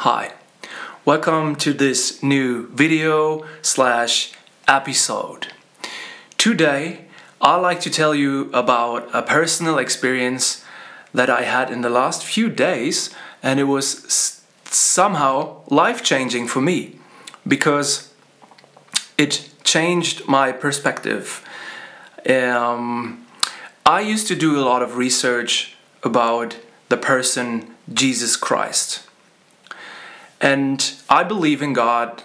Hi, welcome to this new video slash episode. Today, I'd like to tell you about a personal experience that I had in the last few days, and it was somehow life changing for me because it changed my perspective. Um, I used to do a lot of research about the person Jesus Christ. And I believe in God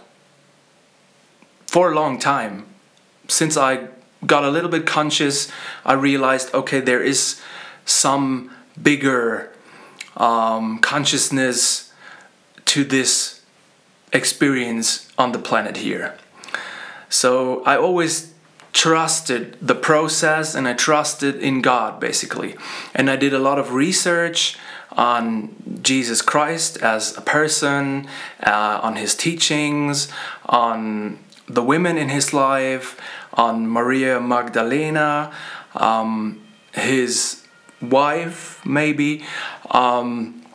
for a long time. Since I got a little bit conscious, I realized okay, there is some bigger um, consciousness to this experience on the planet here. So I always trusted the process and I trusted in God basically. And I did a lot of research on Jesus Christ as a person, uh, on his teachings, on the women in his life, on Maria Magdalena, um, his wife, maybe. Um,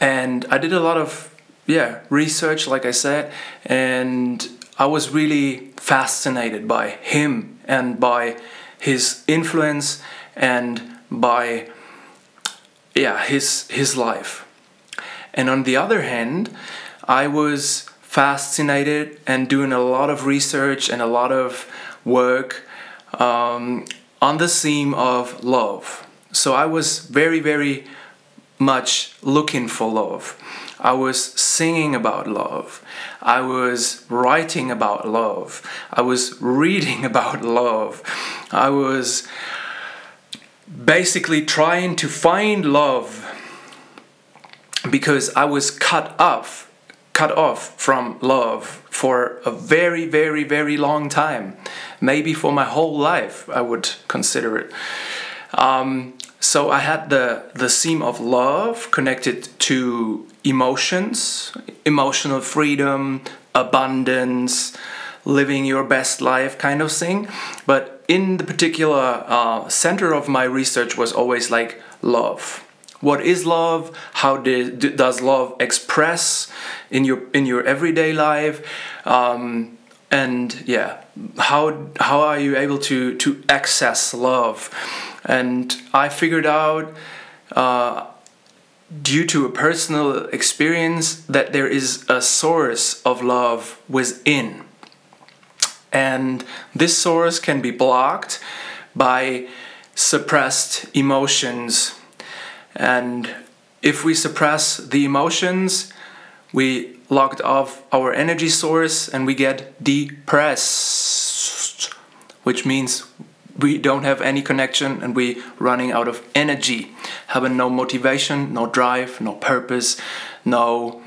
and I did a lot of yeah research, like I said, and I was really fascinated by him and by his influence and by yeah his his life. And on the other hand i was fascinated and doing a lot of research and a lot of work um, on the theme of love. So i was very very much looking for love. I was singing about love. I was writing about love. I was reading about love. I was basically trying to find love because I was cut off cut off from love for a very very very long time. Maybe for my whole life I would consider it. Um, so I had the the theme of love connected to emotions emotional freedom abundance living your best life kind of thing. But in the particular uh, center of my research was always like love. What is love? How did, does love express in your in your everyday life? Um, and yeah how how are you able to to access love? And i figured out uh, due to a personal experience that there is a source of love within and this source can be blocked by suppressed emotions. And if we suppress the emotions, we locked off our energy source and we get depressed, which means we don't have any connection and we running out of energy, having no motivation, no drive, no purpose, no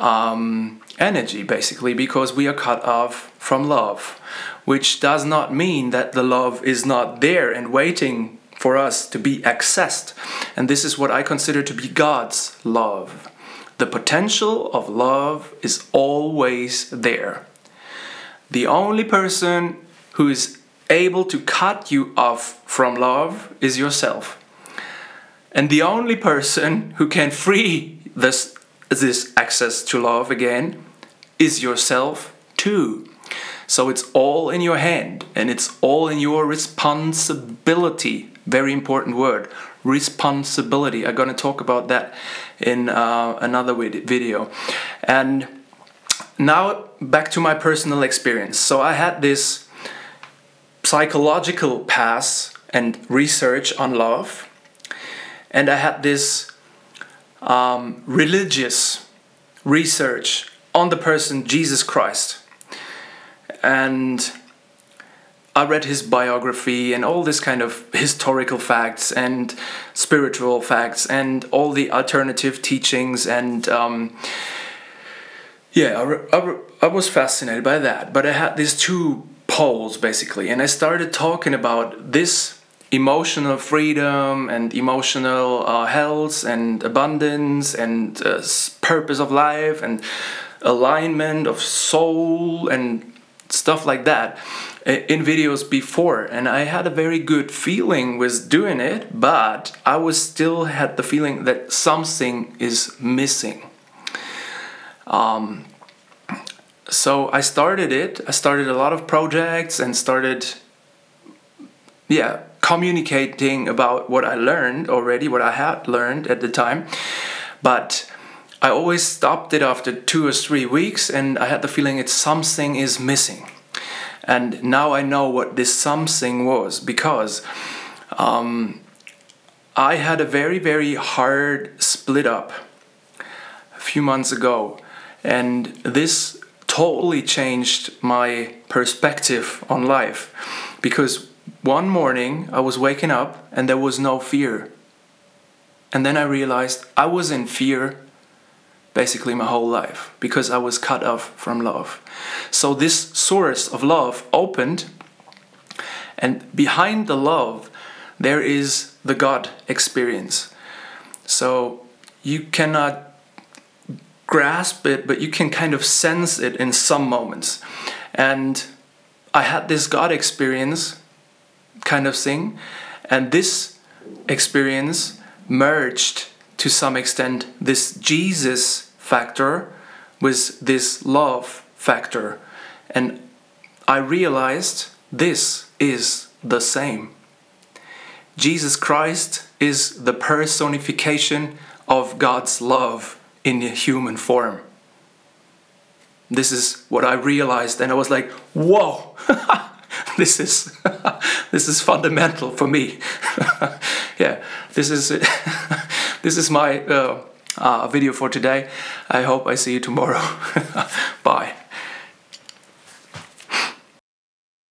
um, energy basically because we are cut off from love, which does not mean that the love is not there and waiting for us to be accessed. And this is what I consider to be God's love. The potential of love is always there. The only person who is able to cut you off from love is yourself. And the only person who can free this, this access to love again is yourself too. So it's all in your hand and it's all in your responsibility. Very important word responsibility. I'm going to talk about that in uh, another video. And now back to my personal experience. So I had this psychological pass and research on love, and I had this um, religious research on the person Jesus Christ. And I read his biography and all this kind of historical facts and spiritual facts and all the alternative teachings and um, yeah, I, I, I was fascinated by that. But I had these two poles basically, and I started talking about this emotional freedom and emotional uh, health and abundance and uh, purpose of life and alignment of soul and stuff like that in videos before and i had a very good feeling with doing it but i was still had the feeling that something is missing Um, so I started it. I started a lot of projects and started, yeah, communicating about what I learned already, what I had learned at the time. But I always stopped it after two or three weeks, and I had the feeling it's something is missing. And now I know what this something was because um, I had a very, very hard split up a few months ago, and this totally changed my perspective on life because one morning I was waking up and there was no fear. And then I realized I was in fear basically my whole life because I was cut off from love. So this source of love opened, and behind the love, there is the God experience. So you cannot grasp it, but you can kind of sense it in some moments. And I had this God experience kind of thing, and this experience merged to some extent this Jesus factor with this love factor. And I realized this is the same. Jesus Christ is the personification of God's love in human form. This is what I realized, and I was like, whoa! this is this is fundamental for me. yeah, this is this is my uh, uh, video for today. I hope I see you tomorrow. Bye.